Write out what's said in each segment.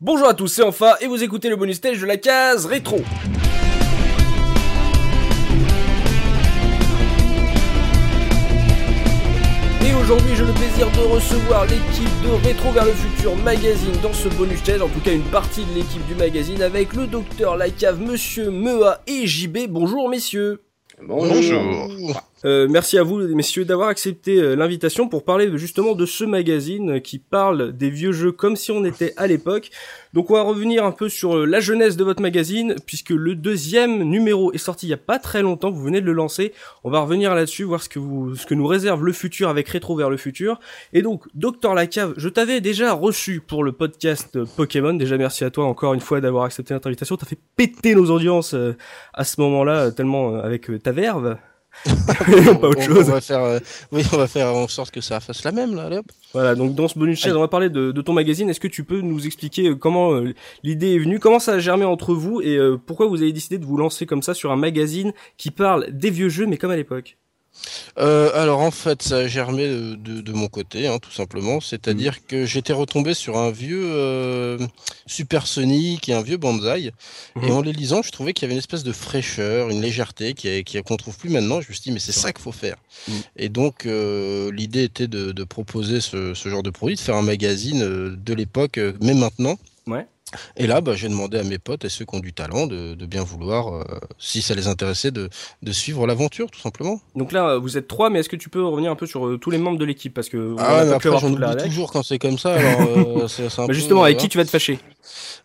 Bonjour à tous, c'est enfin et vous écoutez le bonus stage de la case rétro. Et aujourd'hui, j'ai le plaisir de recevoir l'équipe de Rétro vers le futur magazine dans ce bonus stage, en tout cas une partie de l'équipe du magazine avec le docteur Lacave, monsieur Mea et JB. Bonjour messieurs. Bonjour. Euh, merci à vous, messieurs, d'avoir accepté euh, l'invitation pour parler justement de ce magazine euh, qui parle des vieux jeux comme si on était à l'époque. Donc on va revenir un peu sur la jeunesse de votre magazine, puisque le deuxième numéro est sorti il y a pas très longtemps, vous venez de le lancer. On va revenir là-dessus, voir ce que vous, ce que nous réserve le futur avec Rétro vers le futur. Et donc, Docteur Lacave, je t'avais déjà reçu pour le podcast Pokémon. Déjà merci à toi encore une fois d'avoir accepté notre invitation. T'as fait péter nos audiences à ce moment-là, tellement avec ta verve. pas autre chose. On va faire, euh, oui, on va faire en sorte que ça fasse la même là. Allez, hop. Voilà, donc dans ce bonus chat, on va parler de, de ton magazine. Est-ce que tu peux nous expliquer euh, comment euh, l'idée est venue, comment ça a germé entre vous et pourquoi vous avez décidé de vous lancer comme ça sur un magazine qui parle des vieux jeux, mais comme à l'époque? Euh, alors en fait, ça a germé de, de, mon côté, hein, tout simplement. C'est-à-dire mmh. que j'étais retombé sur un vieux euh, Super Sonic et un vieux Banzai. Mmh. Et en les lisant, je trouvais qu'il y avait une espèce de fraîcheur, une légèreté qu'on qui, qu'on trouve plus maintenant. Je me suis dit, mais c'est ça qu'il faut faire. Mmh. Et donc, euh, l'idée était de, de proposer ce, ce, genre de produit, de faire un magazine euh, de l'époque, mais maintenant. Et là, bah, j'ai demandé à mes potes et ceux qui ont du talent de, de bien vouloir, euh, si ça les intéressait, de, de suivre l'aventure, tout simplement. Donc là, vous êtes trois, mais est-ce que tu peux revenir un peu sur euh, tous les membres de l'équipe? Parce que ah ouais, après, j'en oublie toujours quand c'est comme ça. Alors, euh, c'est, bah justement, avec qui tu vas te fâcher?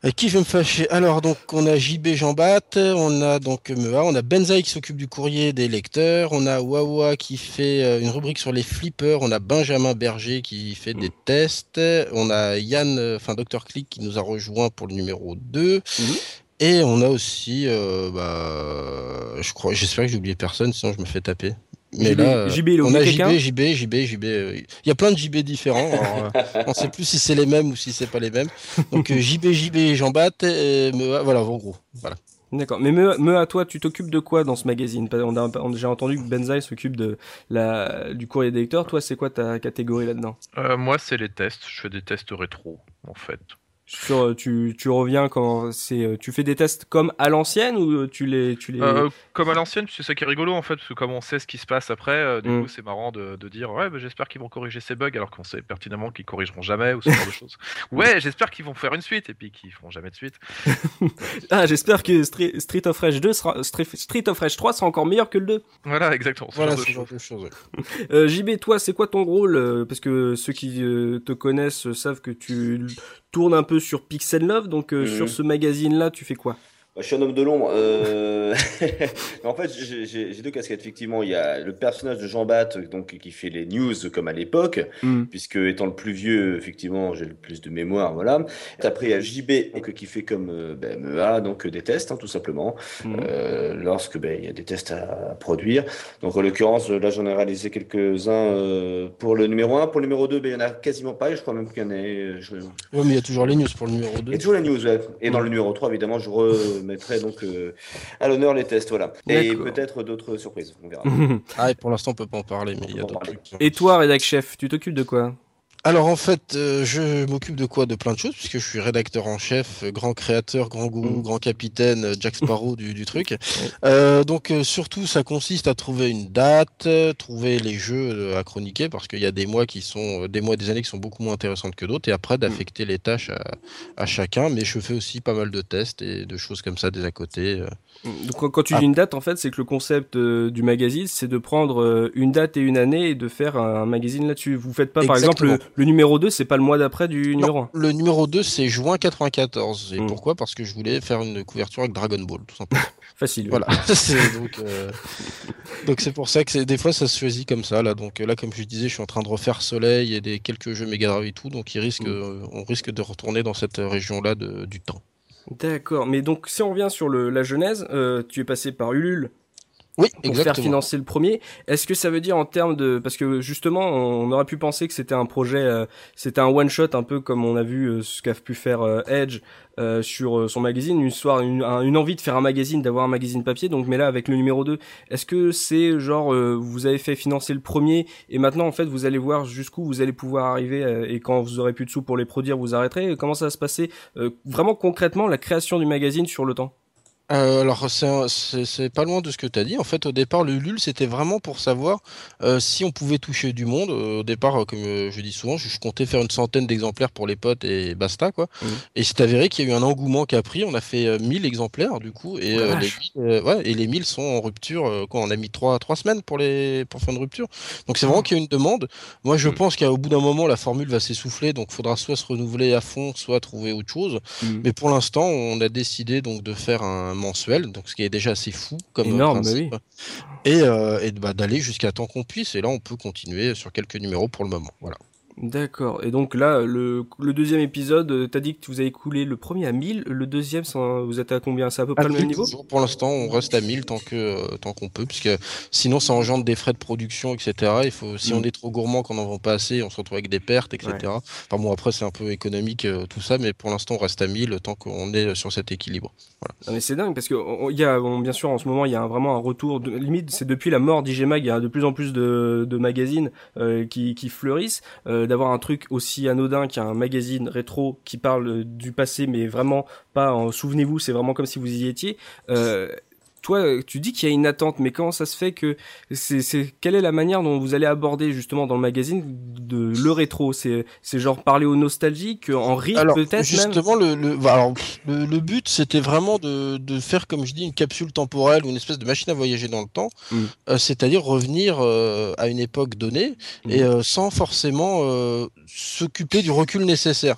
Avec qui je vais me fâcher? Alors, donc, on a JB Jean-Bat, on a donc Mea, on a Benzaï qui s'occupe du courrier des lecteurs, on a Wawa qui fait une rubrique sur les flippers, on a Benjamin Berger qui fait des tests, on a Yann, enfin Dr. Click qui nous a rejoint pour le numéro 2. Mhm. Et on a aussi, euh, bah, je crois, j'espère que j'ai oublié personne, sinon je me fais taper. Mais là, JB, on a JB, JB, JB, JB. Il y a plein de JB différents. Euh, on ne sait plus si c'est les mêmes ou si c'est pas les mêmes. Donc JB, JB, Jean Bat, voilà, en gros, voilà. D'accord. Mais me, à toi, tu t'occupes de quoi dans ce magazine? On a, on déjà entendu que Benzaï s'occupe de la du courrier des lecteurs. Toi, c'est quoi ta catégorie là-dedans? Euh, Moi, c'est les tests. Je fais des tests rétro, en fait. Sur, euh, tu, tu reviens quand c'est, euh, tu fais des tests comme à l'ancienne ou euh, tu les, tu les... comme à l'ancienne, c'est ça qui est rigolo en fait, parce que comme on sait ce qui se passe après, du mm. coup c'est marrant de, de dire ouais, bah, j'espère qu'ils vont corriger ces bugs alors qu'on sait pertinemment qu'ils corrigeront jamais ou ce genre de choses. Ouais, j'espère qu'ils vont faire une suite et puis qu'ils feront jamais de suite. ah, j'espère que Street, of Rage 2 sera, Street of Rage 3 sera encore meilleur que le 2. Voilà, exactement. Voilà, genre de choses. JB, toi, c'est quoi ton rôle Parce que ceux qui te connaissent savent que tu tournes un peu sur Pixel Love, donc euh, sur mhm. ce magazine-là, tu fais quoi? Bah, je suis un homme de l'ombre. Euh... en fait, j'ai deux casquettes. Effectivement, il y a le personnage de Jean Bat, donc qui fait les news comme à l'époque, mm. puisque étant le plus vieux, effectivement, j'ai le plus de mémoire, voilà. Après, il y a JB donc, qui fait comme euh, ben, MEA, donc des tests, hein, tout simplement, mm. euh, lorsque ben, il y a des tests à, produire. Donc, en l'occurrence, là, j'en ai réalisé quelques-uns euh, pour le numéro 1. Pour le numéro 2, ben, il n'y en a quasiment pas, et je crois même qu'il y en a. Je... Oui, mais il y a toujours les news pour le numéro 2. Il y a toujours les news, ouais. Et dans le numéro 3, évidemment, je re mettrai donc euh, à l'honneur les tests, voilà. Et peut-être d'autres surprises, on verra. ah, et pour l'instant, on peut pas en parler, mais il y a d'autres trucs. Et toi, rédac chef, tu t'occupes de quoi? Alors en fait, euh, je m'occupe de quoi? De plein de choses, puisque je suis rédacteur en chef, grand créateur, grand gourou, mm. grand capitaine, euh, Jack Sparrow du, du, truc. Euh, donc surtout, ça consiste à trouver une date, trouver les jeux à chroniquer, parce qu'il y a des mois qui sont, des mois, des années qui sont beaucoup moins intéressantes que d'autres, et après d'affecter les tâches à, à, chacun. Mais je fais aussi pas mal de tests et de choses comme ça des à côté. Donc quand tu dis ah. une date, en fait, c'est que le concept du magazine, c'est de prendre une date et une année et de faire un magazine là-dessus. Vous faites pas, par exemple, le numéro 2, c'est pas le mois d'après du numéro 1 Le numéro 2, c'est juin 94. Et hmm. pourquoi? Parce que je voulais faire une couverture avec Dragon Ball, tout simplement. Facile. Voilà. Euh, donc, c'est pour ça que des fois ça se choisit comme ça. Là, donc là, comme je disais, je suis en train de refaire Soleil et des quelques jeux Mega Drive et tout, donc il risque, hmm. on risque de retourner dans cette région-là du temps. D'accord. Mais donc si on revient sur le, la genèse, euh, tu es passé par Ulule Oui, pour faire financer le premier. Est-ce que ça veut dire en termes de parce que justement on aurait pu penser que c'était un projet, euh, c'était un one shot un peu comme on a vu euh, ce qu'a pu faire euh, Edge sur son magazine, une histoire, une, une, envie de faire un magazine, d'avoir un magazine papier. Donc mais là avec le numéro 2, est-ce que c'est genre vous avez fait financer le premier et maintenant en fait vous allez voir jusqu'où vous allez pouvoir arriver et quand vous aurez plus de sous pour les produire vous arrêterez? Comment ça va se passer? Vraiment concrètement la création du magazine sur le temps euh, alors c'est pas loin de ce que tu as dit. En fait, au départ, le LUL, c'était vraiment pour savoir euh, si on pouvait toucher du monde. Euh, au départ, comme je dis souvent, je, comptais faire une centaine d'exemplaires pour les potes et basta. quoi. Mmh. Et c'est avéré qu'il y a eu un engouement qui a pris. On a fait 1000 exemplaires du coup. Et, les, ouais, et les 1000 sont en rupture. Quoi, on a mis 3, 3 semaines pour, les, pour faire une rupture. Donc c'est vraiment mmh. qu'il y a une demande. Moi, je mmh. pense qu'au bout d'un moment, la formule va s'essouffler. Donc il faudra soit se renouveler à fond, soit trouver autre chose. Mais pour l'instant, on a décidé donc de faire un mensuel, donc ce qui est déjà assez fou comme Énorme, bah oui. et, euh, et bah, d'aller jusqu'à temps qu'on puisse. Et là, on peut continuer sur quelques numéros pour le moment. Voilà. D'accord. Et donc là, le, le deuxième épisode, euh, t'as dit que vous avez coulé le premier à 1000, le deuxième, vous êtes à combien? C'est à peu près le même niveau? Pour l'instant, on reste à 1000 tant que euh, tant qu'on peut, puisque sinon ça engendre des frais de production, etc. Il faut, si on mm. est trop gourmand, qu'on n'en vend pas assez, on se retrouve avec des pertes, etc. Enfin bon, après c'est un peu économique euh, tout ça, mais pour l'instant on reste à 1000 tant qu'on est sur cet équilibre. Voilà. Mais c'est dingue parce que y a, bien sûr, en ce moment, il y a vraiment un retour. De, limite, c'est depuis la mort d'IGMAG, il y a de plus en plus de, de magazines qui, qui fleurissent. D'avoir un truc aussi anodin qu'un magazine rétro qui parle du passé, mais vraiment pas en souvenez-vous, c'est vraiment comme si vous y étiez. Euh, toi, tu dis qu'il y a une attente, mais comment ça se fait que c'est, quelle est la manière dont vous allez aborder justement dans le magazine de le rétro? C'est, c'est genre parler aux nostalgiques, en rire peut-être Justement, le, le, bah, alors, le, le, but c'était vraiment de, de, faire, comme je dis, une capsule temporelle ou une espèce de machine à voyager dans le temps, mm. euh, c'est-à-dire revenir euh, à une époque donnée mm. et euh, sans forcément s'occuper du recul nécessaire.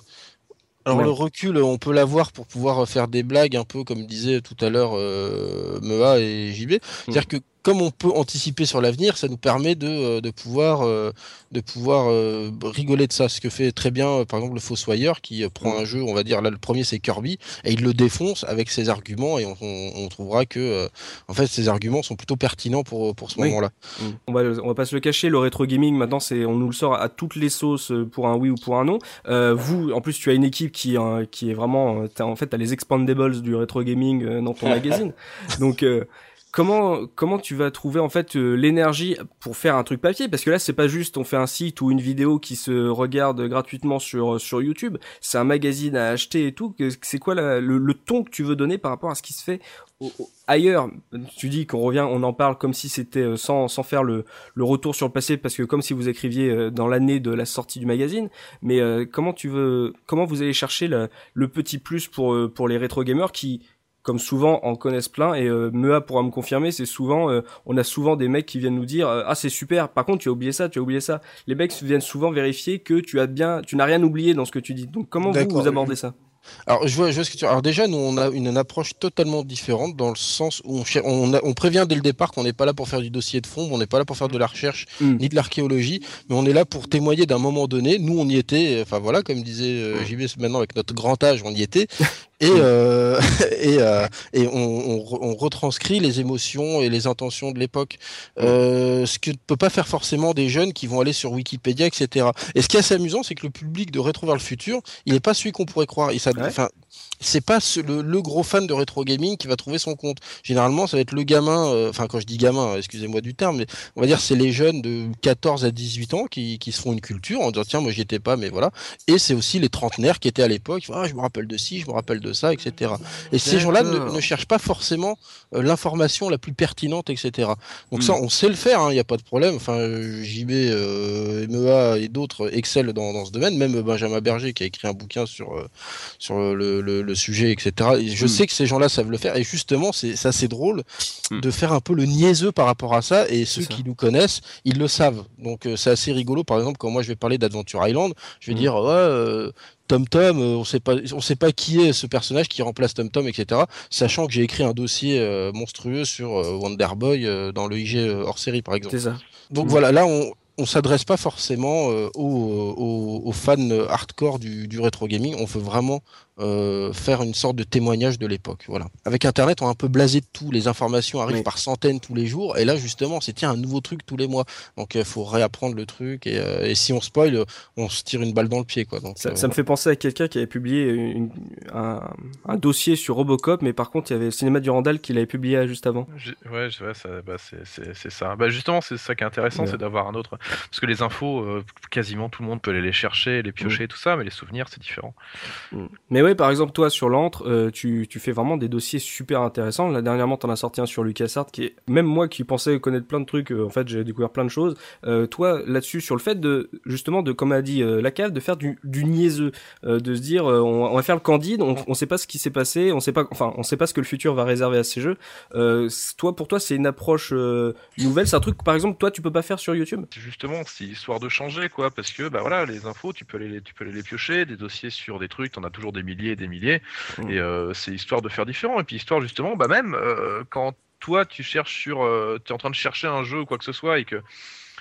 Alors le recul, on peut l'avoir pour pouvoir faire des blagues un peu comme disait tout à l'heure euh, Mea et JB. C'est-à-dire que comme on peut anticiper sur l'avenir, ça nous permet de, euh, de pouvoir, euh, de pouvoir euh, rigoler de ça. Ce que fait très bien, par exemple, le Fossoyeur qui prend un jeu, on va dire, là, le premier c'est Kirby, et il le défonce avec ses arguments, et on, on, trouvera que, en fait, ses arguments sont plutôt pertinents pour, pour ce moment-là. On va, on va pas se le cacher, le rétro gaming, maintenant, c'est, on nous le sort à toutes les sauces pour un oui ou pour un non. vous, en plus, tu as une équipe qui, qui est vraiment, en fait, t'as les expandables du rétro gaming dans ton magazine. Donc, comment comment tu vas trouver en fait euh, l'énergie pour faire un truc papier? Parce que là c'est pas juste on fait un site ou une vidéo qui se regarde gratuitement sur sur YouTube, c'est un magazine à acheter et tout. C'est quoi le, ton que tu veux donner par rapport à ce qui se fait ailleurs? Tu dis qu'on revient, on en parle comme si c'était euh, sans sans faire le le retour sur le passé parce que comme si vous écriviez euh, dans l'année de la sortie du magazine. Mais comment tu veux comment vous allez chercher le, le petit plus pour pour les rétro gamers qui comme souvent en connaissent plein et euh, Mea pourra me confirmer c'est souvent euh, on a souvent des mecs qui viennent nous dire euh, ah c'est super par contre tu as oublié ça tu as oublié ça les mecs viennent souvent vérifier que tu as bien tu n'as rien oublié dans ce que tu dis donc comment vous vous abordez ça? Alors, je vois, je vois ce que tu. Alors déjà, nous, on a une, approche totalement différente dans le sens où on, on, prévient dès le départ qu'on n'est pas là pour faire du dossier de fond, on n'est pas là pour faire de la recherche mm. ni de l'archéologie, mais on est là pour témoigner d'un moment donné. Nous, on y était. Enfin voilà, comme disait euh, mm. JB maintenant avec notre grand âge, on y était. Et, euh, et, euh, et on, on, retranscrit les émotions et les intentions de l'époque. Euh, ce que ne peut pas faire forcément des jeunes qui vont aller sur Wikipédia, etc. Et ce qui est assez amusant, c'est que le public de Rétro vers le futur, il n'est pas celui qu'on pourrait croire. Il, c'est pas le, gros fan de rétro gaming qui va trouver son compte. Généralement, ça va être le gamin, euh, enfin quand je dis gamin, excusez-moi du terme, mais on va dire c'est les jeunes de 14 à 18 ans qui, qui se font une culture en disant tiens moi j'y étais pas mais voilà. Et c'est aussi les trentenaires qui étaient à l'époque, ah, je me rappelle de ci, je me rappelle de ça, etc. Et ces gens-là ne, cherchent pas forcément euh, l'information la plus pertinente, etc. Donc ça hmm. on sait le faire, il hein, n'y a pas de problème. Enfin JB, euh, MEA et d'autres excellent dans, dans, ce domaine, même Benjamin Berger qui a écrit un bouquin sur sur le le, sujet, etc. Et je hmm. sais que ces gens-là savent le faire. Et justement, c'est assez drôle hmm. de faire un peu le niaiseux par rapport à ça. Et ceux qui nous connaissent, ils le savent. Donc euh, c'est assez rigolo. Par exemple, quand moi je vais parler d'Adventure Island, je vais hmm. dire ouais. Euh, Tom Tom, euh, on sait pas, on sait pas qui est ce personnage qui remplace Tom Tom, etc. Sachant que j'ai écrit un dossier monstrueux sur Wonder Boy dans le IG hors série, par exemple. Ça. Donc voilà, là on, on s'adresse pas forcément aux, aux, aux, fans hardcore du, du rétro gaming. On veut vraiment euh, faire une sorte de témoignage de l'époque. Voilà. Avec Internet, on est un peu blasé de tout. Les informations arrivent par centaines tous les jours. Et là, justement, c'est tiens un nouveau truc tous les mois. Donc, il faut réapprendre le truc. Et, si on spoil, on se tire une balle dans le pied, quoi. Donc, ça, me fait penser à quelqu'un qui avait publié un, un, dossier sur Robocop, mais par contre, il y avait le cinéma du Randall qu'il avait publié juste avant. ouais, bah, c'est ça. Bah, justement, c'est ça qui est intéressant, c'est d'avoir un autre. Parce que les infos, euh, quasiment tout le monde peut aller les chercher, les piocher, mm. tout ça, mais les souvenirs, c'est différent. Mm. Mais ouais, par exemple, toi, sur l'antre, euh, tu, tu, fais vraiment des dossiers super intéressants. Là, dernièrement, t'en as sorti un sur LucasArts qui est, même moi qui pensais connaître plein de trucs, euh, en fait, j'ai découvert plein de choses. toi, là-dessus, sur le fait de, justement, de, comme a dit la cave, de faire du, du niaiseux, de se dire, on, va faire le candide, on, on sait pas ce qui s'est passé, on sait pas, enfin, on sait pas ce que le futur va réservé à ces jeux. Euh, toi, pour toi, c'est une approche euh, nouvelle. C'est un truc, par exemple, toi, tu peux pas faire sur YouTube? Justement, c'est histoire de changer, quoi, parce que bah voilà, les infos, tu peux les, tu peux les piocher, des dossiers sur des trucs, t'en as toujours des milliers, et des milliers, mmh. et euh, c'est histoire de faire différent. Et puis histoire justement, bah même quand toi, tu cherches sur, tu es en train de chercher un jeu ou quoi que ce soit et que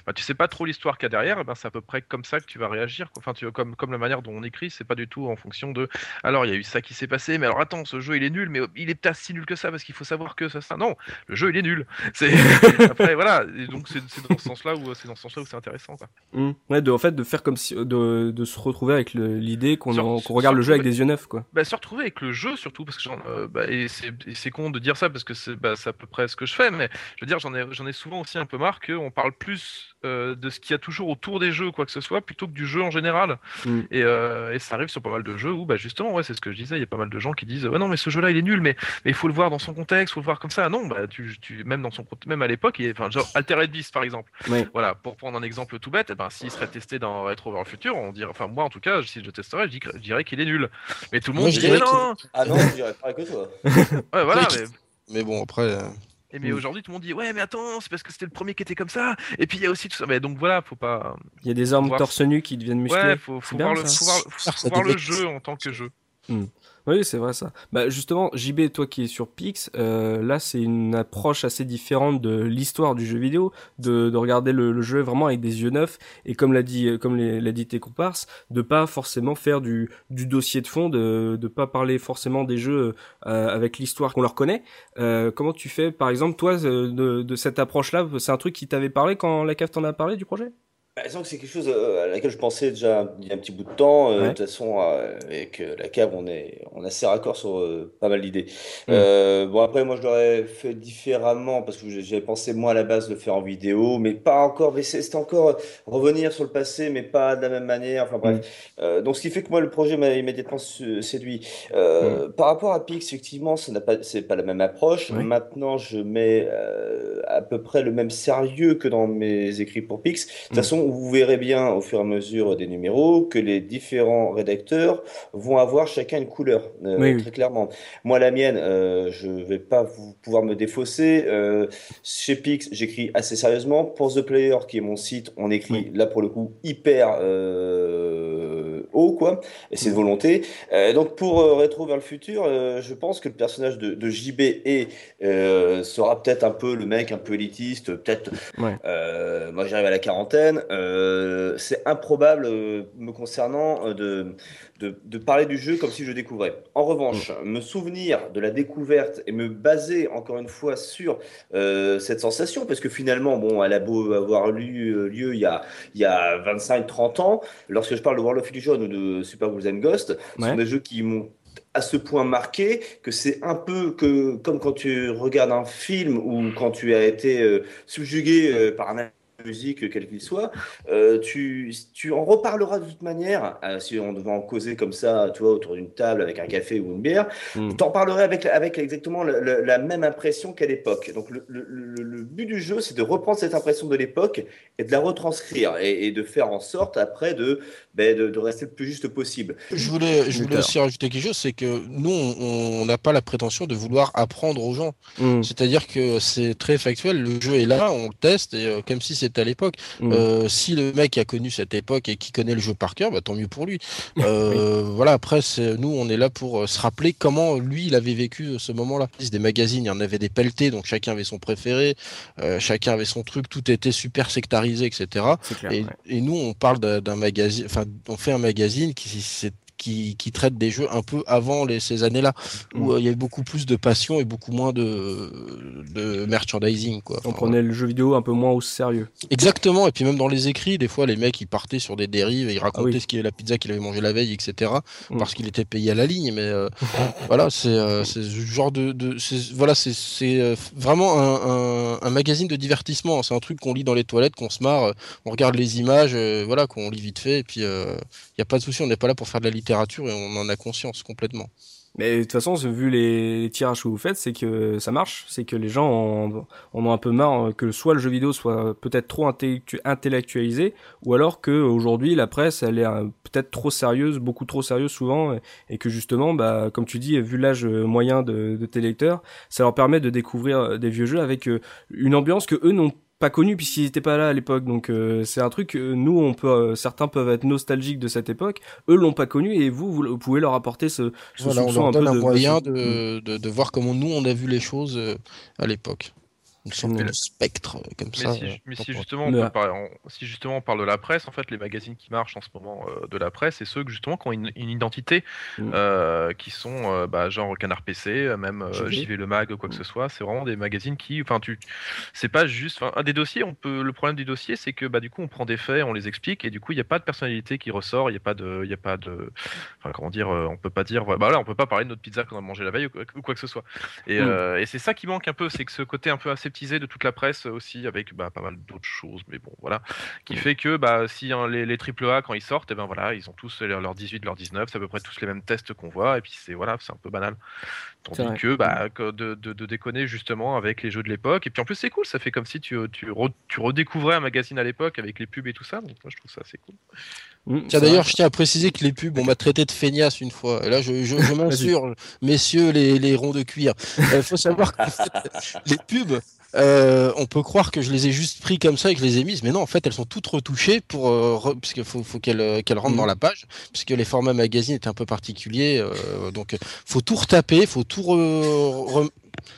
bah, tu sais pas trop l'histoire qu'il y a derrière, ben c'est à peu près comme ça que tu vas réagir. Enfin, tu comme comme la manière dont on écrit, c'est pas du tout en fonction de. Alors, il y a eu ça qui s'est passé, mais alors attends, ce jeu il est nul, mais il est peut-être si nul que ça parce qu'il faut savoir que ça, ça. Non, le jeu il est nul. C'est après voilà. donc c'est dans ce sens-là où c'est dans ce sens-là où c'est intéressant. Quoi. Mmh. Ouais, de en fait de faire comme si de, de se retrouver avec l'idée qu'on regarde le jeu avec des yeux neufs quoi. Bah, se retrouver avec le jeu surtout parce que euh, bah, et c'est con de dire ça parce que c'est bah, à peu près ce que je fais, mais je veux dire j'en ai j'en ai souvent aussi un peu marre qu'on parle plus euh, de ce qu'il y a toujours autour des jeux, quoi que ce soit, plutôt que du jeu en général. Mm. Euh, et, ça arrive sur pas mal de jeux où, bah, justement, ouais, c'est ce que je disais, il y a pas mal de gens qui disent, ouais, non, mais ce jeu-là, il est nul, mais, mais il faut le voir dans son contexte, il faut le voir comme ça. Non, bah, tu, tu, même, dans son, même à l'époque, enfin, genre Altered Beast, par exemple. Voilà, pour prendre un exemple tout bête, eh ben, s'il serait testé dans Retro vers le futur, on dirait, enfin, moi, en tout cas, si je le testerais, je dirais, qu'il est nul. Mais tout le monde dirait, non. Ah non, je dirais pas que toi. ouais, voilà, mais... mais bon, après. Et mais mm. aujourd'hui, tout le monde dit ouais, mais attends, c'est parce que c'était le premier qui était comme ça. Et puis il y a aussi tout ça. Mais donc voilà, faut pas. Il y a des armes torse nu qui deviennent musclées. Ouais, faut, faut, voir, le, faut, voir, faut voir le jeu en tant que jeu. Mm. Oui, c'est vrai ça. Bah justement, JB, toi qui es sur Pix, euh, là c'est une approche assez différente de l'histoire du jeu vidéo, de, de regarder le, jeu vraiment avec des yeux neufs et comme l'a dit, euh, comme l'a dit tes comparses, de pas forcément faire du, du dossier de fond, de de pas parler forcément des jeux euh, avec l'histoire qu'on leur connaît. Euh, comment tu fais, par exemple, toi, de, de cette approche-là, c'est un truc qui t'avait parlé quand la cave t'en a parlé du projet? Bah, que c'est quelque chose euh, à laquelle je pensais déjà il y a un petit bout de temps. Euh, de toute façon, euh, avec la cave, on est, on a assez raccord sur pas mal d'idées. Mm. bon, après, moi, je l'aurais fait différemment parce que j'avais pensé, moi, à la base, de le faire en vidéo, mais pas encore. Mais c'était encore revenir sur le passé, mais pas de la même manière. Enfin, bref. Mm. donc, ce qui fait que moi, le projet m'a immédiatement séduit. Mm. Par rapport à Pix, effectivement, ce n'est pas, c'est pas la même approche. Maintenant, je mets à peu près le même sérieux que dans mes écrits pour Pix. De toute façon, vous verrez bien au fur et à mesure des numéros que les différents rédacteurs vont avoir chacun une couleur, euh, très clairement. Moi, la mienne, euh, je ne vais pas vous, pouvoir me défausser. Euh, chez Pix, j'écris assez sérieusement. Pour The Player, qui est mon site, on écrit là pour le coup hyper haut, quoi. Et c'est de volonté. donc pour Rétro vers le futur, je pense que le personnage de, de JB et sera peut-être un peu le mec un peu élitiste, peut-être. moi, j'arrive à la quarantaine. Euh, c'est improbable euh, me concernant euh, de, de, parler du jeu comme si je découvrais. En revanche, mm. me souvenir de la découverte et me baser encore une fois sur cette sensation, parce que finalement, bon, elle a beau avoir lieu, lieu il y a, il y a 25-30 ans, lorsque je parle de World of Illusion ou de Super Ghouls and Ghost, ce sont des jeux qui m'ont à ce point marqué que c'est un peu que comme quand tu regardes un film ou quand tu as été subjugué par un musique, quel qu'il soit, euh, tu, tu en reparleras de toute manière, euh, si on devait en causer comme ça, tu vois, autour d'une table avec un café ou une bière, mm. tu en parlerais avec, avec exactement la même impression qu'à l'époque. Donc le, le, but du jeu, c'est de reprendre cette impression de l'époque et de la retranscrire et, de faire en sorte après de, ben, de, rester le plus juste possible. Je voulais, je voulais aussi rajouter quelque chose, c'est que nous, on n'a pas la prétention de vouloir apprendre aux gens. Mm. C'est-à-dire que c'est très factuel, le jeu est là, on le teste, et euh, comme si c'était à l'époque. Mm. Euh, si le mec a connu cette époque et qui connaît le jeu par cœur, bah, tant mieux pour lui. Euh, voilà, après, nous, on est là pour euh, se rappeler comment lui, il avait vécu ce moment-là. Des magazines, il y en avait des pelletés, donc chacun avait son préféré, chacun avait son truc, tout était super sectarisé, etc. et, nous, on parle d'un magazine, enfin, on fait un magazine qui, qui, qui traite des jeux un peu avant les, ces années-là, où mm. il y avait beaucoup plus de passion et beaucoup moins de, de merchandising. Quoi. On prenait le jeu vidéo un peu moins au sérieux. Exactement, et puis même dans les écrits, des fois les mecs ils partaient sur des dérives et ils racontaient ah ce qui est la pizza qu'il avait mangé la veille, etc. Mm. Parce qu'il était payé à la ligne, mais voilà, c'est ce genre de, de voilà, c'est vraiment un, un, magazine de divertissement. C'est un truc qu'on lit dans les toilettes, qu'on se marre, on regarde les images, voilà, qu'on lit vite fait, et puis il n'y a pas de souci, on n'est pas là pour faire de la littérature et on en a conscience complètement. Mais de toute façon, vu les, tirages que vous faites, c'est que ça marche, c'est que les gens en, ont un peu marre que soit le jeu vidéo soit peut-être trop intellectualisé, ou alors que aujourd'hui la presse elle est peut-être trop sérieuse, beaucoup trop sérieuse souvent, et que justement, bah comme tu dis, vu l'âge moyen de, de tes lecteurs, ça leur permet de découvrir des vieux jeux avec euh, une ambiance que eux n'ont pas connu puisqu'ils n'étaient pas là à l'époque. Donc euh, c'est un truc nous on peut euh, certains peuvent être nostalgiques de cette époque. Eux l'ont pas connu et vous vous, pouvez leur apporter ce, ce soupçon un peu de moyen de, de, de, voir comment nous on a vu les choses euh, à l'époque une sorte de spectre euh, comme ça. Si, mais si justement, on parle, si justement on parle de la presse, en fait, les magazines qui marchent en ce moment euh, de la presse, c'est ceux que, justement qui ont une, identité, mm. euh, qui sont bah, genre Canard PC, même JV Le Mag, quoi que mm. ce soit. C'est vraiment des magazines qui, enfin, tu, c'est pas juste, un des dossiers, on peut, le problème du dossier, c'est que bah du coup on prend des faits, on les explique, et du coup il n'y a pas de personnalité qui ressort, il n'y a pas de, il y a pas de, enfin comment dire, on peut pas dire, bah là on peut pas parler de notre pizza qu'on a mangé la veille ou quoi, que ce soit. Et, mm. et c'est ça qui manque un peu, c'est que ce côté un peu assez de toute la presse aussi, avec bah, pas mal d'autres choses, mais bon, voilà, qui fait que bah, si hein, les, les AAA, quand ils sortent, et eh ben voilà, ils ont tous leurs 18, leurs 19, c'est à peu près tous les mêmes tests qu'on voit, et puis c'est voilà, c'est un peu banal. Tandis que, bah, de, de, déconner justement avec les jeux de l'époque, et puis en plus c'est cool, ça fait comme si tu, tu, tu redécouvrais un magazine à l'époque avec les pubs et tout ça, donc moi je trouve ça assez cool. Mmh, tiens, d'ailleurs, je tiens à préciser que les pubs, on m'a traité de feignasse une fois. Et là, je, je, je m'insurge, messieurs les, les ronds de cuir. Il euh, faut savoir que les pubs, euh, on peut croire que je les ai juste pris comme ça et que je les ai mises, mais non, en fait, elles sont toutes retouchées pour, euh, puisqu'il faut, faut qu'elles qu'elles rentrent dans mm. la page, puisque les formats magazines étaient un peu particuliers, euh, donc faut tout retaper, faut tout re,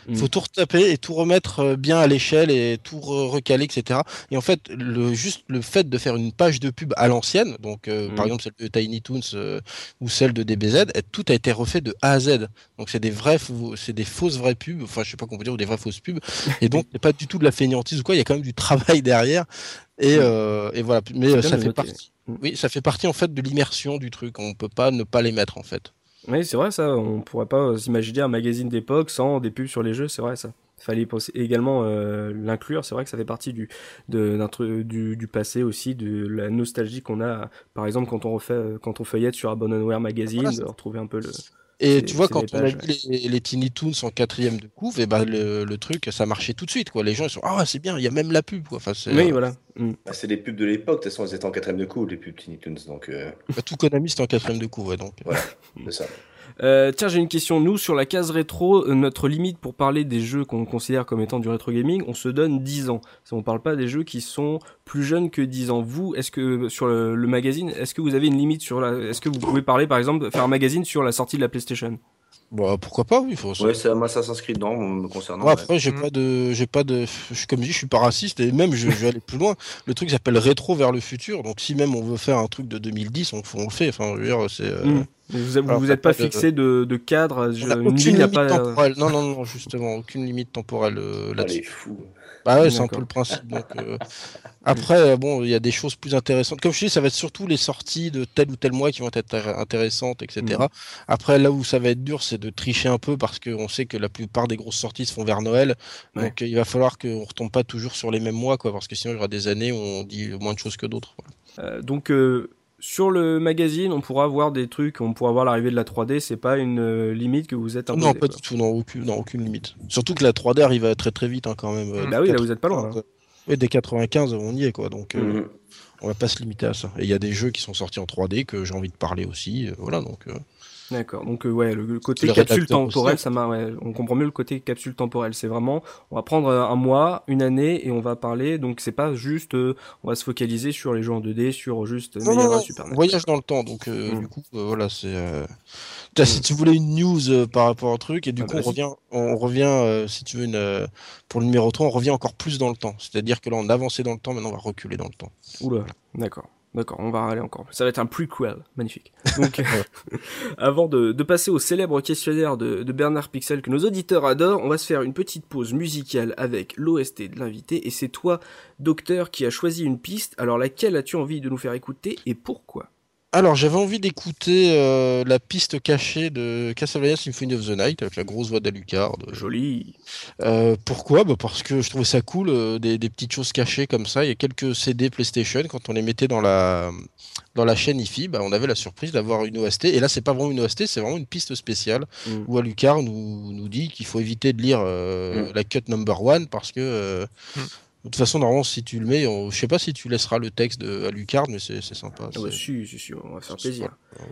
il mm. faut tout retaper et tout remettre euh, bien à l'échelle et tout recaler, etc. Et en fait, le, juste le fait de faire une page de pub à l'ancienne, donc euh, par mm. exemple celle de Tiny Toons euh, ou celle de DBZ, tout a été refait de A à Z. Donc c'est des vrais, c'est des fausses vraies pubs, enfin je sais pas comment dire, ou des vraies fausses pubs. Et donc c'est pas du tout de la fainéantise ou quoi, il y a quand même du travail derrière. Et, mm. et voilà, mais ça fait partie. Oui, ça fait partie en fait de l'immersion du truc. On peut pas ne pas les mettre en fait. Oui, c'est vrai ça. On pourrait pas s'imaginer un magazine d'époque sans des pubs sur les jeux, c'est vrai ça. Fallait également euh, l'inclure. C'est vrai que ça fait partie du, de, du, du passé aussi, de la nostalgie qu'on a. Par exemple, quand on refait, quand on feuillette sur Abandonware Magazine, de retrouver un peu le, et tu vois, quand on a vu les, les, Tiny Toons en quatrième de couve, et ben le, le, truc, ça marchait tout de suite. Quoi. Les gens ils sont Ah, c'est bien, il y a même la pub. Quoi. Enfin, oui, euh, voilà. Mm. Bah, c'est des pubs de l'époque, de toute façon, elles étaient en quatrième de couve, les pubs Tiny Toons. Donc, euh... bah, tout Konami, c'était en quatrième de couve. Ouais, donc. Voilà, c'est ça. Euh, tiens, j'ai une question. Nous, sur la case rétro, euh, notre limite pour parler des jeux qu'on considère comme étant du rétro gaming, on se donne 10 ans. On parle pas des jeux qui sont plus jeunes que 10 ans. Vous, est-ce que sur le, le magazine, est-ce que vous avez une limite sur la, est-ce que vous pouvez parler, par exemple, faire un magazine sur la sortie de la PlayStation? Bah, pourquoi pas, oui. Faut... Ouais, ça, moi, ça s'inscrit dedans, me concernant. Ouais, après, j'ai mm. pas de, j'ai pas de, je, comme je dis, je suis pas raciste et même je, je vais aller plus loin. Le truc s'appelle rétro vers le futur. Donc, si même on veut faire un truc de 2010, on, on le fait. Enfin, je veux dire, c'est. Euh, mm. Vous vous, vous êtes pas, fixé de, de, cadre, je, une aucune limite pas... temporelle. Non, non, non, justement, aucune limite temporelle euh, là-dessus. fou. Bah ouais, c'est un peu le principe. Donc, euh... Après, bon, il y a des choses plus intéressantes. Comme je dis, ça va être surtout les sorties de tel ou tel mois qui vont être intéressantes, etc. Mm. Après, là où ça va être dur, c'est de tricher un peu parce qu'on sait que la plupart des grosses sorties se font vers Noël. Donc, il va falloir qu'on retombe pas toujours sur les mêmes mois, quoi, parce que sinon, il y aura des années où on dit moins de choses que d'autres. Euh, donc, euh, sur le magazine, on pourra voir des trucs, on pourra voir l'arrivée de la 3D, c'est pas une euh, limite que vous êtes Non, pas du tout, non aucune, aucune limite. Surtout que la 3D arrive très très vite hein, quand même. Euh, bah oui, là vous êtes pas loin. Et dès 95, on y est quoi, donc euh, mhm. on va pas se limiter à ça. Et il y a des jeux qui sont sortis en 3D que j'ai envie de parler aussi, voilà donc. D'accord. Donc euh, ouais, le, côté capsule temporelle, ça m'a. Ouais, on comprend mieux le côté capsule temporelle. C'est vraiment, on va prendre un mois, une année, et on va parler. Donc c'est pas juste, euh, on va se focaliser sur les jeux en 2D, sur juste non, non, non, Super Voyage dans le temps. Donc euh, mm. du coup, voilà, c'est. Mm. Si tu voulais une news par rapport au truc, et du ah, coup on revient, on revient, si tu veux une, pour le numéro 3, on revient encore plus dans le temps. C'est-à-dire que là on a avancé dans le temps, maintenant on va reculer dans le temps. Oula, d'accord. D'accord, on va aller encore. Ça va être un prequel, magnifique. Donc, avant de, passer au célèbre questionnaire de, Bernard Pixel que nos auditeurs adorent, on va se faire une petite pause musicale avec l'OST de l'invité. Et c'est toi, docteur, qui a choisi une piste. Alors, laquelle as-tu envie de nous faire écouter et pourquoi? Alors, j'avais envie d'écouter euh, la piste cachée de Castlevania Symphony of the Night avec la grosse voix d'Alucard. Joli. Euh, pourquoi? Bah Parce que je trouvais ça cool, euh, des, petites choses cachées comme ça. Il y a quelques CD PlayStation, quand on les mettait dans la, dans la chaîne IFI, bah, on avait la surprise d'avoir une OST. Et là, c'est pas vraiment une OST, c'est vraiment une piste spéciale mm. où Alucard nous, nous dit qu'il faut éviter de lire mm. la cut number one parce que. Mm. De toute façon, normalement, si tu le mets, je sais pas si tu laisseras le texte de, à Lucard, mais c'est sympa. Ah bah si, si, si, on va faire plaisir. Euh,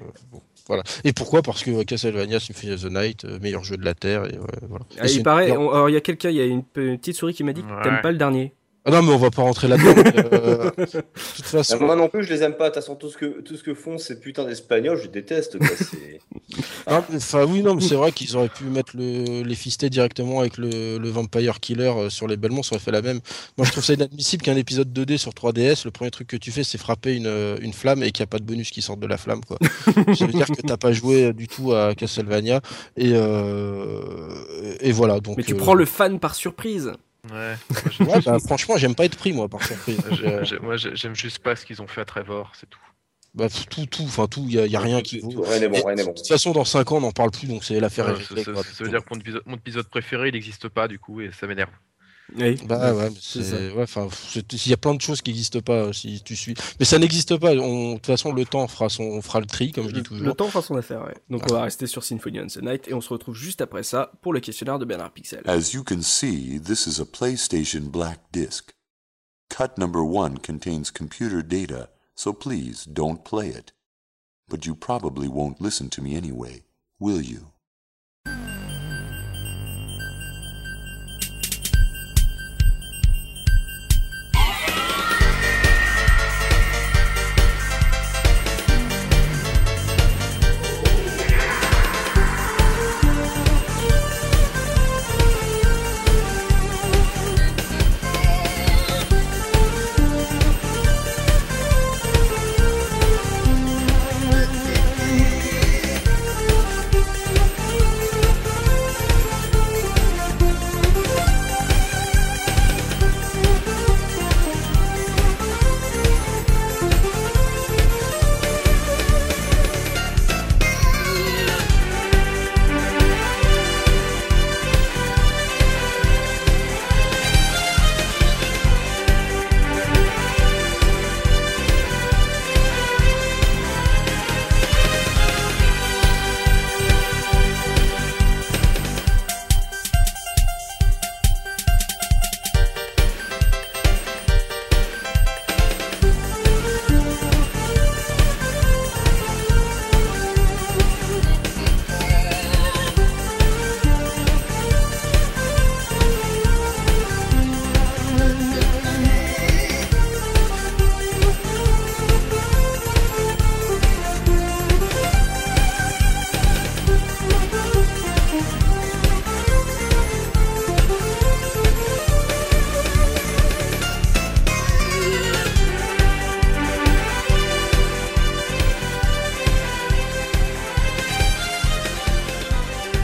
voilà. Et pourquoi? Parce que Castlevania Symphony of the Night, euh, meilleur jeu de la Terre. Et, voilà. Ah, il paraît, alors il y a quelqu'un, il y a une petite souris qui m'a dit que t'aimes pas le dernier. Ah non, mais on va pas rentrer là-dedans. Euh, de toute façon... Moi non plus, je les aime pas. De toute façon, tout ce que, tout ce que font ces putains d'Espagnols, je déteste. ah, enfin, oui, non, mais c'est vrai qu'ils auraient pu mettre le, les fistés directement avec le, le Vampire Killer euh, sur les Belmonts, ça aurait fait la même. Moi, je trouve ça inadmissible qu'un épisode 2D sur 3DS, le premier truc que tu fais, c'est frapper une, euh, une flamme et qu'il n'y a pas de bonus qui sortent de la flamme. Quoi. ça veut dire que t'as pas joué du tout à Castlevania. Et, et voilà. Donc, mais tu prends le fan par surprise. Ouais. bah, franchement, j'aime pas être pris, moi, par surprise. moi, j'aime juste pas ce qu'ils ont fait à Trevor, c'est tout. Bah, tout, tout, enfin tout, il y, a rien qui vaut. Rien n'est bon, rien n'est bon. De toute façon, dans 5 ans, on n'en parle plus, donc c'est l'affaire. Ouais, ça, ça, ça, veut dire que mon épisode, mon épisode préféré, il n'existe pas, du coup, et ça m'énerve. Oui. Bah ouais, enfin, il y a plein de choses qui n'existent pas euh, si tu suis. Mais ça n'existe pas. On, de toute façon, le temps fera son, on fera le tri, comme je dis toujours. Le temps fera son affaire. Ouais. Donc on va rester sur Symphony of the Night et on se retrouve juste après ça pour le questionnaire de Bernard Pixel. As you can see, this is a PlayStation Black Disc. Cut number one contains computer data, so please don't play it. But you probably won't listen to me anyway, will you?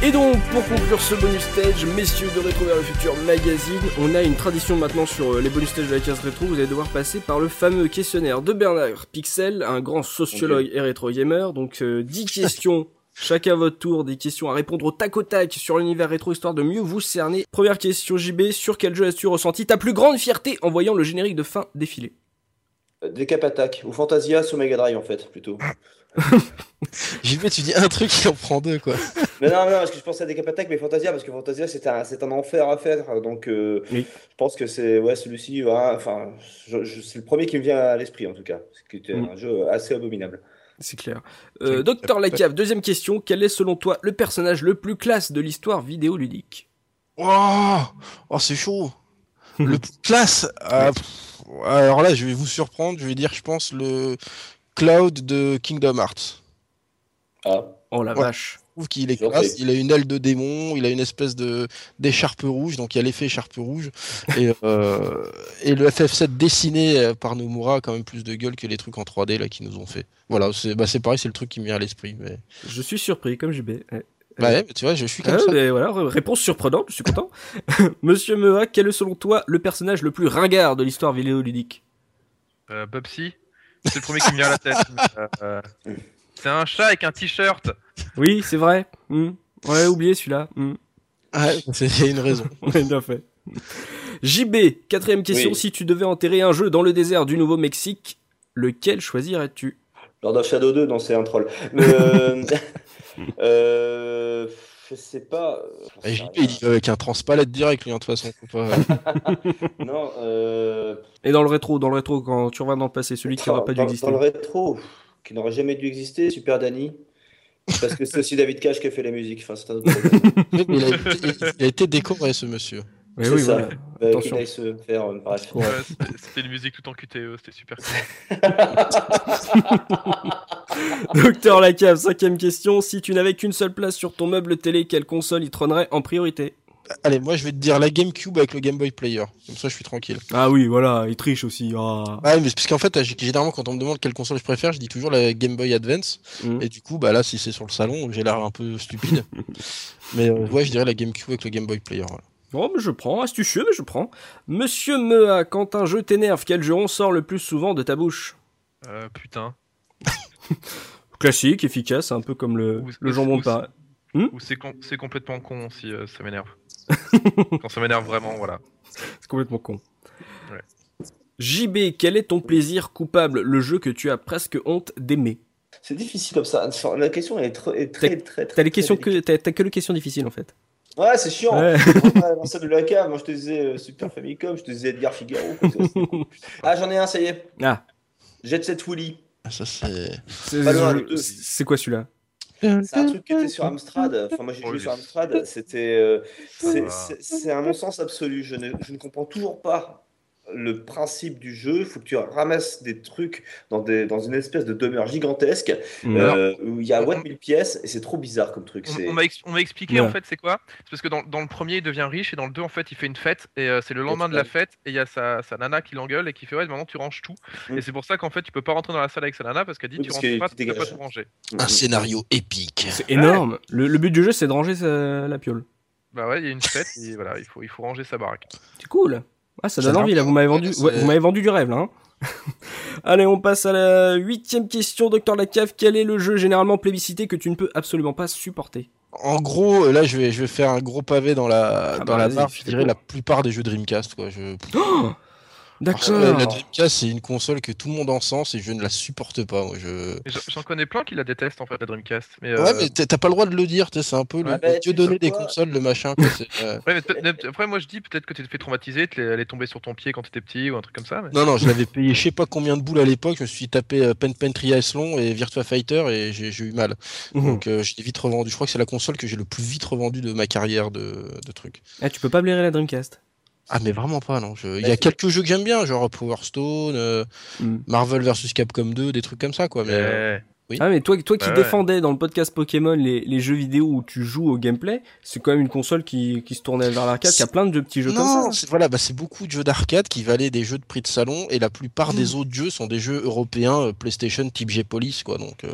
Conclure ce bonus stage, messieurs de Rétro vers le futur magazine, on a une tradition maintenant sur euh, les bonus stages de la case rétro. Vous allez devoir passer par le fameux questionnaire de Bernard Pixel, un grand sociologue et rétro gamer. Donc 10 euh, questions. Chacun à votre tour, des questions à répondre au tac au tac sur l'univers rétro histoire de mieux vous cerner. Première question JB, sur quel jeu as-tu ressenti ta plus grande fierté en voyant le générique de fin défiler? Decap Attack, ou Fantasia sur Mega Drive en fait, plutôt. J'y vais, tu dis un truc, il en prend deux, quoi. mais non, non, parce que je pensais à Decap Attack, mais Fantasia, parce que Fantasia, c'est un, c'est un enfer à faire. Donc, euh, je pense que c'est, ouais, celui-ci, enfin, c'est le premier qui me vient à l'esprit, en tout cas. C'est mm. un jeu assez abominable. C'est clair. Euh, Docteur Lacave, deuxième question. Quel est, selon toi, le personnage le plus classe de l'histoire vidéoludique? Oh, oh c'est chaud. le plus classe euh, Alors là, je vais vous surprendre. Je vais dire, je pense, le Cloud de Kingdom Hearts. Ah. Oh la vache. trouve qu'il est classe. Il a une aile de démon, il a une espèce de d'écharpe rouge, donc il y a l'effet écharpe rouge. et, euh, et le FF7 dessiné par Nomura a quand même plus de gueule que les trucs en 3D là qui nous ont fait. Voilà, c'est bah, pareil, c'est le truc qui me vient à l'esprit. Mais... Je suis surpris, comme JB. Ouais. Bah ouais, tu vois, je suis comme ah, ça. Mais voilà, réponse surprenante, je suis content. Monsieur Mea, quel est selon toi le personnage le plus ringard de l'histoire vidéoludique? Euh, Bubsy c'est le premier qui me vient à la tête. Euh, c'est un chat avec un t-shirt. Oui, c'est vrai. Hmm. On avait oublié celui-là. Hmm. Ah, c'est une raison. bien fait. JB, quatrième question. Si tu devais enterrer un jeu dans le désert du Nouveau-Mexique, lequel choisirais-tu? Lord of Shadow 2, non, c'est un troll. euh, euh, je sais pas. JB, il dit avec un transpalette direct, lui, hein, de toute façon. Pas... non, euh... Et dans le rétro, dans le rétro, quand tu reviens dans le passé, celui qui n'aurait pas dû exister. Dans le rétro, qui n'aurait jamais dû exister, Super Danny. Parce que c'est aussi David Cage qui a fait la musique. Enfin, c'est un autre il, a été, il a été décoré, ce monsieur. Mais oui, ça. Voilà. Euh, qui se faire, euh. Ouais, c'était une musique tout en QTE, c'était super cool. Docteur Lacave, cinquième question. Si tu n'avais qu'une seule place sur ton meuble télé, quelle console y trônerait en priorité? Allez, moi je vais te dire la GameCube avec le Game Boy Player. Comme ça, je suis tranquille. Ah oui, voilà, il triche aussi. Ah. Ah, mais parce qu'en fait, généralement, quand on me demande quelle console je préfère, je dis toujours la Game Boy Advance. Mm. Et du coup, bah là, si c'est sur le salon, j'ai l'air un peu stupide. mais euh, ouais, je dirais la GameCube avec le Game Boy Player. Voilà. Bon, mais je prends, astucieux, mais je prends. Monsieur Mea, quand un jeu t'énerve, quel jeu on sort le plus souvent de ta bouche? Euh, putain. Classique, efficace, un peu comme le, le jambon de Paris. Hmm ou c'est complètement con si euh, ça m'énerve. quand ça m'énerve vraiment, voilà. C'est complètement con. JB, quel est ton plaisir coupable, le jeu que tu as presque honte d'aimer? C'est difficile comme ça. La question est, très, très, très, T'as les questions que t'as que les questions difficiles en fait. Ouais, c'est chiant. Ouais. ça de la cave, moi je te disais euh, Super Famicom, je te disais Edgar Figaro. ah, j'en ai un, ça y est. Ah. Jet Set Woolly. Ah, ça c'est. C'est quoi celui-là c'est un truc qui était sur Amstrad. Enfin, moi j'ai joué sur Amstrad. C'était, euh, c'est un non-sens absolu. Je ne, je ne comprends toujours pas le principe du jeu, il faut que tu ramasses des trucs dans, des, dans une espèce de demeure gigantesque euh, où il y a 1000 pièces et c'est trop bizarre comme truc. On, on m'a expliqué en fait c'est quoi? C'est parce que dans, dans, le premier il devient riche et dans le deux en fait il fait une fête et euh, c'est le lendemain de la fête et il y a sa, sa, nana qui l'engueule et qui fait ouais maintenant tu ranges tout mm. et c'est pour ça qu'en fait tu peux pas rentrer dans la salle avec sa nana parce qu'elle dit tu ranges pas, tu peux pas tout ranger. Un scénario épique. C'est énorme. Le, le, but du jeu c'est de ranger la piole. Bah ouais il y a une fête et voilà il faut, il faut ranger sa baraque. C'est cool. Ah, ça donne envie là. Vous m'avez vendu, vous m'avez vendu du rêve là. Hein Allez, on passe à la huitième question, Docteur Lacave. Quel est le jeu généralement plébiscité que tu ne peux absolument pas supporter? En gros, là, je vais, je vais faire un gros pavé dans la, ah dans bah la barre. Je dirais la plupart des jeux Dreamcast, quoi. Je... Oh D'accord. La Dreamcast, c'est une console que tout le monde en sens et je ne la supporte pas. Moi, je... J'en connais plein qui la détestent en fait, la Dreamcast. Mais, Ouais, euh, mais t'as pas le droit de le dire, c'est un peu le bah, dieu donné des consoles, le machin. Euh. ouais, mais après, moi je dis peut-être que t'es fait traumatiser, elle est tombée sur ton pied quand t'étais petit ou un truc comme ça. Non, non, je l'avais payé je sais pas combien de boules à l'époque. Je me suis tapé euh, Pen Pen Triathlon et Virtua Fighter et j'ai eu mal. Mhm. Donc j'ai vite revendu. Je crois que c'est la console que j'ai le plus vite revendu de ma carrière de, de trucs. Ah, tu peux pas blairer la Dreamcast ah mais vraiment pas non. Il y a quelques jeux que j'aime bien, genre Power Stone, euh, mm. Marvel vs Capcom 2, des trucs comme ça quoi. Mais euh, oui. Ah mais toi, toi qui défendais dans le podcast Pokémon les, les, jeux vidéo où tu joues au gameplay, c'est quand même une console qui, qui se tournait vers l'arcade, qui a plein de petits jeux comme ça. Voilà, bah c'est beaucoup de jeux d'arcade qui valaient des jeux de prix de salon et la plupart des mm. autres jeux sont des jeux européens euh, PlayStation type G-Police quoi. Donc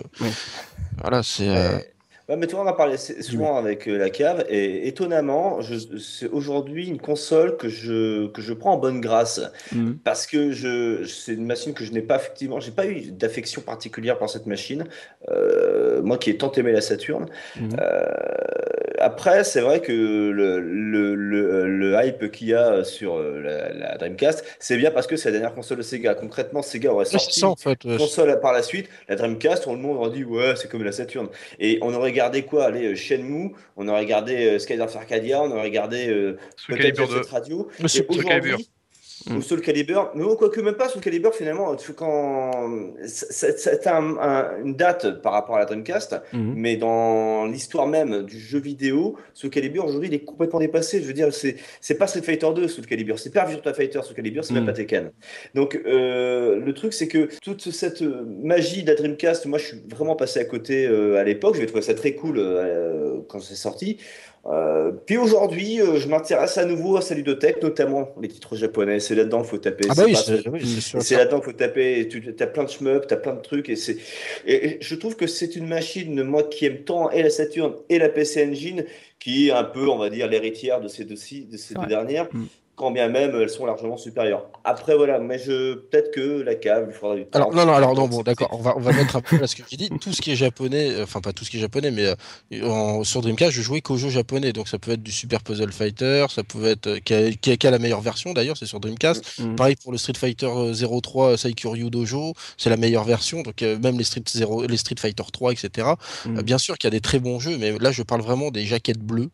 voilà c'est. Ouais, mais tu vois, on a parlé souvent avec euh, la cave, et étonnamment, c'est aujourd'hui une console que je, que je prends en bonne grâce, mmh. parce que je, c'est une machine que je n'ai pas effectivement, j'ai pas eu d'affection particulière pour cette machine, euh, moi qui ai tant aimé la Saturn. Mmh. Euh, après, c'est vrai que le, le, le, hype qu'il y a sur la, la Dreamcast, c'est bien parce que c'est la dernière console de Sega. Concrètement, Sega aurait sorti en fait, une console par la suite, la Dreamcast, tout le monde aurait dit ouais, c'est comme la Saturn, et on aurait regardé quoi? Allez, euh, Shenmue, on aurait regardé euh, Skydance Arcadia, on aurait regardé euh, peut-être cette radio. Aujourd'hui, ou Soul Calibur, mais quoi que même pas Soul Calibur finalement, tu- quand c'est un, un- une date par rapport à la Dreamcast, Mhm. mais dans l'histoire même du jeu vidéo, Soul Calibur aujourd'hui il est complètement dépassé. Je veux dire, c'est c'est pas Street Fighter 2 Soul Calibur, c'est pas Virtua Fighter Soul Calibur, c'est même pas Tekken. Donc euh, le truc c'est que toute cette magie de la Dreamcast, moi je suis vraiment passé à côté euh, à l'époque. J'avais trouvé ça très cool euh, quand c'est sorti. Euh, puis aujourd'hui, euh, je m'intéresse à nouveau à sa ludothèque, notamment les titres japonais. C'est là-dedans qu'il faut taper. Ah c'est bah oui, pas- c'est là-dedans qu'il faut taper. et Tu as plein de shmups, tu as plein de trucs. Et, c'est... je trouve que c'est une machine, moi qui aime tant et la Saturn et la PC Engine, qui est un peu, on va dire, l'héritière de ces deux, de ces deux dernières. Mm. Quand bien même elles sont largement supérieures. Après, voilà, mais je peut-être que la cave, il faudra du temps. Alors non non alors non bon d'accord on va on va mettre un peu à ce que j'ai dit tout ce qui est japonais euh, enfin pas tout ce qui est japonais mais euh, en- sur Dreamcast je jouais qu'aux jeux japonais donc ça peut être du Super Puzzle Fighter ça pouvait être euh, qui a, qui a- qui a la meilleure version d'ailleurs c'est sur Dreamcast Mhm. pareil pour le Street Fighter euh, 03 Saikuryu Dojo c'est la meilleure version donc euh, même les Street 0 les Street Fighter 3 etc. Euh, bien sûr qu'il y a des très bons jeux mais là je parle vraiment des jaquettes bleues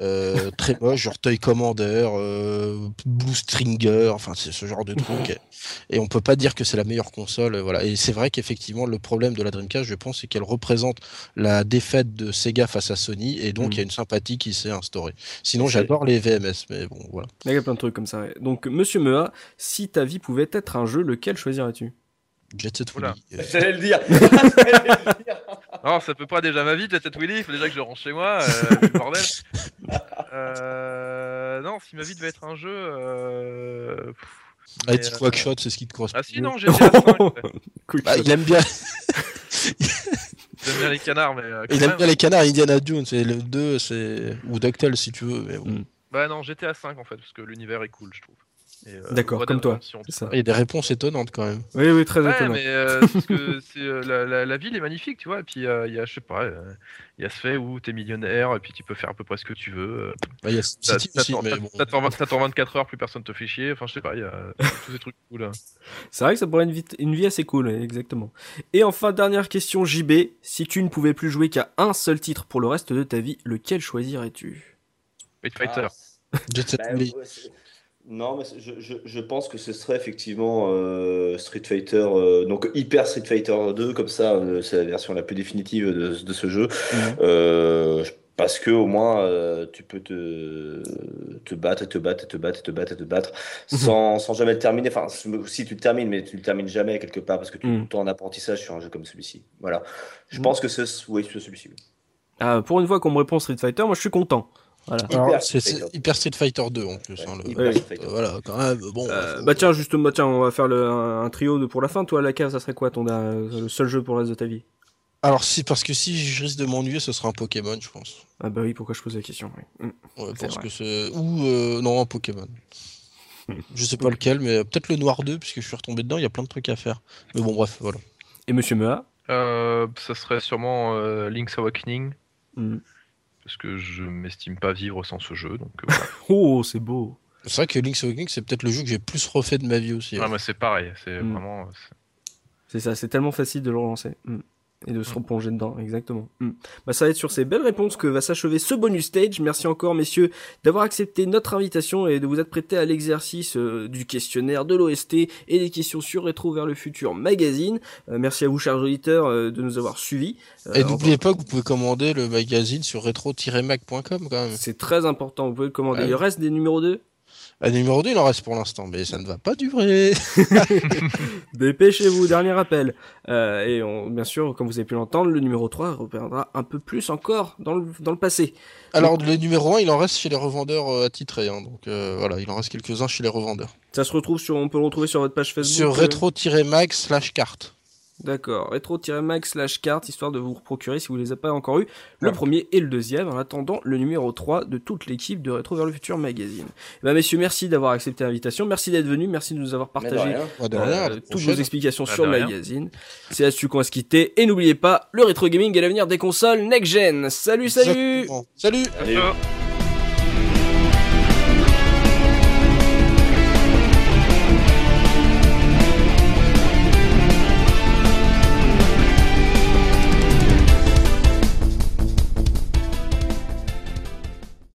euh, très moches, genre Toy Commander, euh, Blue Stringer, enfin c'est ce genre de truc. Et on peut pas dire que c'est la meilleure console, voilà. Et c'est vrai qu'effectivement le problème de la Dreamcast, je pense, c'est qu'elle représente la défaite de Sega face à Sony, et donc Mm. il y a une sympathie qui s'est instaurée. Sinon, j'adore les VMS, mais bon, voilà. Il y a plein de trucs comme ça. ouais. Donc, Monsieur Mea, si ta vie pouvait être un jeu, lequel choisirais-tu? Jet Set euh, J'allais le dire. Non, ça peut pas déjà ma vie, peut-être Willy, il faut déjà que je range chez moi, euh, bordel. Euh, non, si ma vie devait être un jeu. Euh... mais, IT euh, Quackshot, c'est ce qui te correspond. Ah si, non, mieux. GTA 5. ouais. Quick Bah, il aime bien, J'aime bien les canards, mais. euh, il aime bien les canards Indiana Jones, et le 2, c'est ou DuckTales si tu veux, mais bon. Mm. Bah non, GTA 5 en fait, parce que l'univers est cool, je trouve. Euh, D'accord, comme toi, ça. Il y a des réponses étonnantes quand même. Oui, oui, très Ouais, étonnant. mais euh, parce que c'est euh, la, la, la ville est magnifique, tu vois. Et puis euh, il y a, je sais pas, euh, il y a ce fait où t'es millionnaire et puis tu peux faire à peu près ce que tu veux. Bah, Il y a T'as- City T'as aussi, ton- mais t'as- bon. t'as ton 20 t'as ton 24 heures, plus personne te fait chier. Enfin, je sais pas, il y a tous ces trucs cool. hein. C'est vrai que ça pourrait être une vie, une vie assez cool, exactement. Et enfin, dernière question, JB. Si tu ne pouvais plus jouer qu'à un seul titre pour le reste de ta vie, lequel choisirais-tu? Street Fighter. Ah, Jet Set Bah, non, mais je, je, je pense que ce serait effectivement euh, Street Fighter, euh, donc Hyper Street Fighter 2, comme ça, euh, c'est la version la plus définitive de, de ce jeu. Euh, parce que au moins tu peux te, te battre et te battre et te battre et te battre et te battre sans, sans jamais le terminer. Enfin, si tu le termines, mais tu le termines jamais quelque part parce que tu es Mhm. tout le temps en apprentissage sur un jeu comme celui-ci. Voilà. Je Mhm. pense que c'est oui, celui-ci. Ah, pour une fois qu'on me répond Street Fighter, moi je suis content. Voilà. Alors, Hyper c'est Street c'est Fighter. Hyper Street Fighter 2 en plus. Ouais, hein, le- Fighter. Euh, voilà, quand même. Bon. Euh, faut- bah tiens, justement, tiens, on va faire le, un, un trio de, pour la fin. Toi, la cave, ça serait quoi ton le seul jeu pour le reste de ta vie? Alors si, parce que si je risque de m'ennuyer, ce sera un Pokémon, je pense. Ah bah oui, pourquoi je pose la question oui. Mm. Ouais, parce vrai. que c'est ou euh, non un Pokémon. Je sais pas lequel, mais peut-être le Noir 2, puisque je suis retombé dedans. Il y a plein de trucs à faire. Mais bon, bref, voilà. Et Monsieur Mea? Euh, ça serait sûrement euh, Link's Awakening, Mm. Parce que je m'estime pas vivre sans ce jeu. Donc, euh, voilà. Oh, c'est beau. C'est vrai que Link's Awakening, c'est peut-être le jeu que j'ai plus refait de ma vie aussi. Ah, ouais. moi, c'est pareil, c'est Mm. vraiment. c'est- C'est ça, c'est tellement facile de le relancer. Mm. Et de se Mm. replonger dedans, exactement. Mm. Bah, ça va être sur ces belles réponses que va s'achever ce bonus stage. Merci encore, messieurs, d'avoir accepté notre invitation et de vous être prêtés à l'exercice euh, du questionnaire de l'OST et des questions sur Rétro vers le futur magazine. Euh, merci à vous, chers auditeurs, euh, de nous avoir suivis. Euh, Et n'oubliez pas que vous pouvez commander le magazine sur rétro-mag.com quand même. c'est très important, vous pouvez le commander. Ouais. Il reste des numéros 2 À numéro 2, il en reste pour l'instant, mais ça ne va pas durer. Dépêchez-vous, dernier appel. Euh, et on, bien sûr, comme vous avez pu l'entendre, le numéro 3 reviendra un peu plus encore dans le, dans le passé. Alors, le numéro 1, il en reste chez les revendeurs euh, attitrés. hein. donc euh, voilà, il en reste quelques-uns chez les revendeurs. Ça se retrouve sur, on peut le retrouver sur votre page Facebook. Sur rétro-mag slash carte. D'accord, rétro-mag slash carte, histoire de vous procurer si vous les avez pas encore eu, le Ouais. premier et le deuxième, en attendant le numéro 3 de toute l'équipe de Rétro vers le futur magazine. Ben, messieurs, merci d'avoir accepté l'invitation, merci d'être venus, merci de nous avoir partagé euh, toutes vos explications Ah, sur le magazine. C'est là-dessus qu'on va se quitter, et n'oubliez pas, le rétro gaming est l'avenir des consoles next-gen. Salut, salut Exactement. Salut.